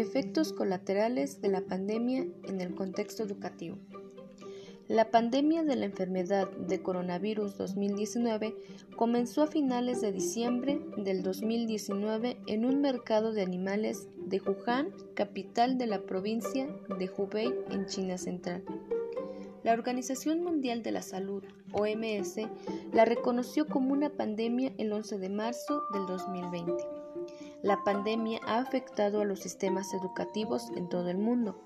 Efectos colaterales de la pandemia en el contexto educativo. La pandemia de la enfermedad de coronavirus 2019 comenzó a finales de diciembre del 2019 en un mercado de animales de Wuhan, capital de la provincia de Hubei en China Central. La Organización Mundial de la Salud, OMS, la reconoció como una pandemia el 11 de marzo del 2020. La pandemia ha afectado a los sistemas educativos en todo el mundo.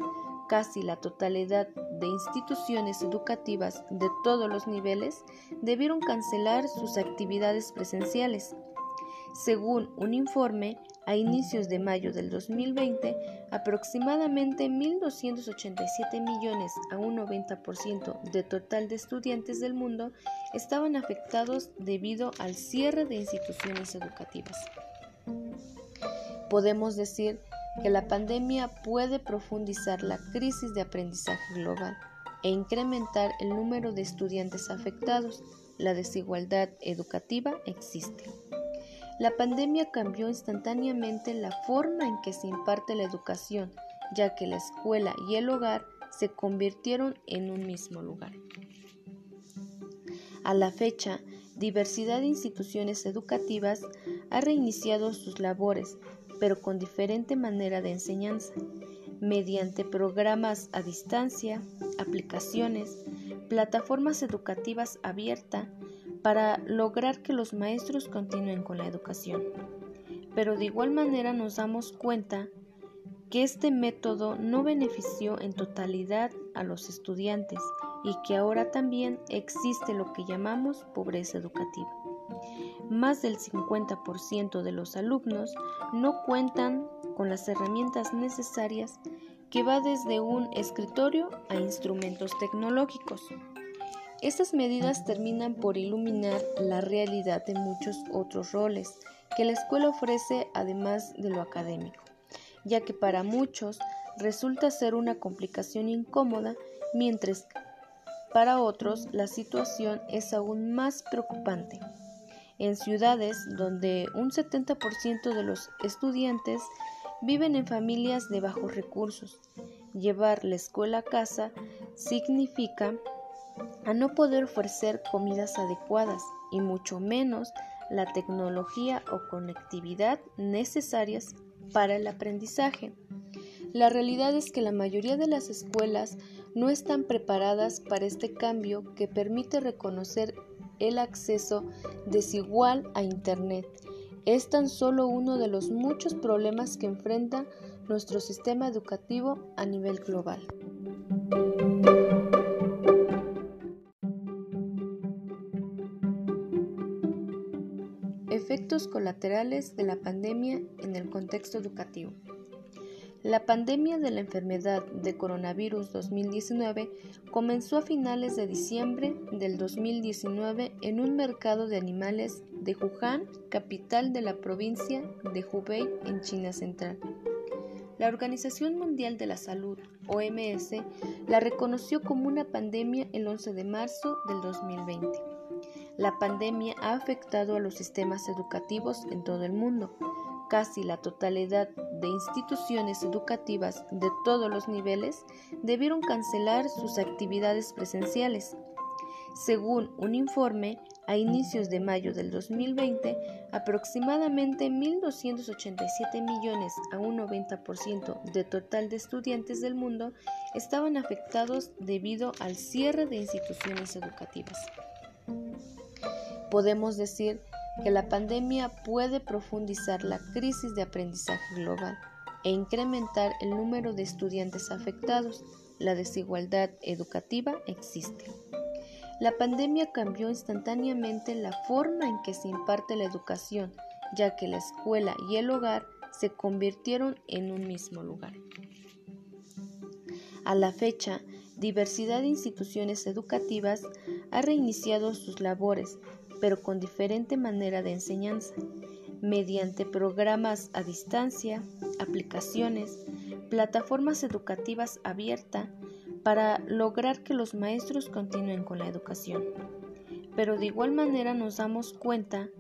Casi la totalidad de instituciones educativas de todos los niveles debieron cancelar sus actividades presenciales. Según un informe, a inicios de mayo del 2020, aproximadamente 1.287 millones a un 90% de total de estudiantes del mundo estaban afectados debido al cierre de instituciones educativas podemos decir que la pandemia puede profundizar la crisis de aprendizaje global e incrementar el número de estudiantes afectados. La desigualdad educativa existe. La pandemia cambió instantáneamente la forma en que se imparte la educación, ya que la escuela y el hogar se convirtieron en un mismo lugar. A la fecha, diversidad de instituciones educativas ha reiniciado sus labores pero con diferente manera de enseñanza, mediante programas a distancia, aplicaciones, plataformas educativas abiertas para lograr que los maestros continúen con la educación. Pero de igual manera nos damos cuenta que este método no benefició en totalidad a los estudiantes y que ahora también existe lo que llamamos pobreza educativa más del 50% de los alumnos no cuentan con las herramientas necesarias que va desde un escritorio a instrumentos tecnológicos. Estas medidas terminan por iluminar la realidad de muchos otros roles que la escuela ofrece además de lo académico, ya que para muchos resulta ser una complicación incómoda, mientras para otros la situación es aún más preocupante en ciudades donde un 70% de los estudiantes viven en familias de bajos recursos. Llevar la escuela a casa significa a no poder ofrecer comidas adecuadas y mucho menos la tecnología o conectividad necesarias para el aprendizaje. La realidad es que la mayoría de las escuelas no están preparadas para este cambio que permite reconocer el acceso desigual a Internet es tan solo uno de los muchos problemas que enfrenta nuestro sistema educativo a nivel global. Efectos colaterales de la pandemia en el contexto educativo. La pandemia de la enfermedad de coronavirus 2019 comenzó a finales de diciembre del 2019 en un mercado de animales de Wuhan, capital de la provincia de Hubei en China Central. La Organización Mundial de la Salud, OMS, la reconoció como una pandemia el 11 de marzo del 2020. La pandemia ha afectado a los sistemas educativos en todo el mundo casi la totalidad de instituciones educativas de todos los niveles debieron cancelar sus actividades presenciales. Según un informe, a inicios de mayo del 2020, aproximadamente 1.287 millones a un 90% de total de estudiantes del mundo estaban afectados debido al cierre de instituciones educativas. Podemos decir que la pandemia puede profundizar la crisis de aprendizaje global e incrementar el número de estudiantes afectados. La desigualdad educativa existe. La pandemia cambió instantáneamente la forma en que se imparte la educación, ya que la escuela y el hogar se convirtieron en un mismo lugar. A la fecha, diversidad de instituciones educativas ha reiniciado sus labores pero con diferente manera de enseñanza, mediante programas a distancia, aplicaciones, plataformas educativas abiertas para lograr que los maestros continúen con la educación. Pero de igual manera nos damos cuenta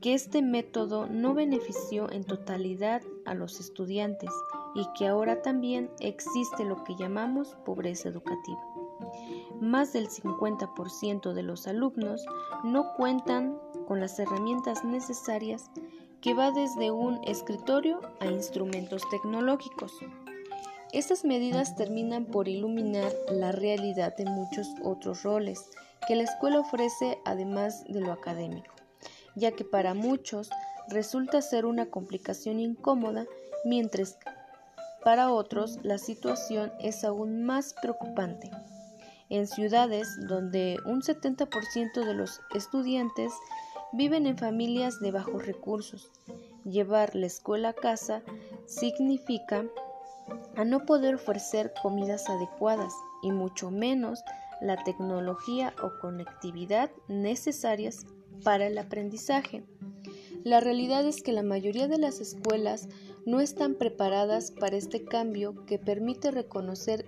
que este método no benefició en totalidad a los estudiantes y que ahora también existe lo que llamamos pobreza educativa. Más del 50% de los alumnos no cuentan con las herramientas necesarias que va desde un escritorio a instrumentos tecnológicos. Estas medidas terminan por iluminar la realidad de muchos otros roles que la escuela ofrece además de lo académico, ya que para muchos resulta ser una complicación incómoda, mientras para otros la situación es aún más preocupante. En ciudades donde un 70% de los estudiantes viven en familias de bajos recursos, llevar la escuela a casa significa a no poder ofrecer comidas adecuadas y mucho menos la tecnología o conectividad necesarias para el aprendizaje. La realidad es que la mayoría de las escuelas no están preparadas para este cambio que permite reconocer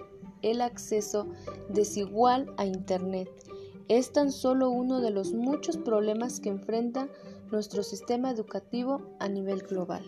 el acceso desigual a Internet. Es tan solo uno de los muchos problemas que enfrenta nuestro sistema educativo a nivel global.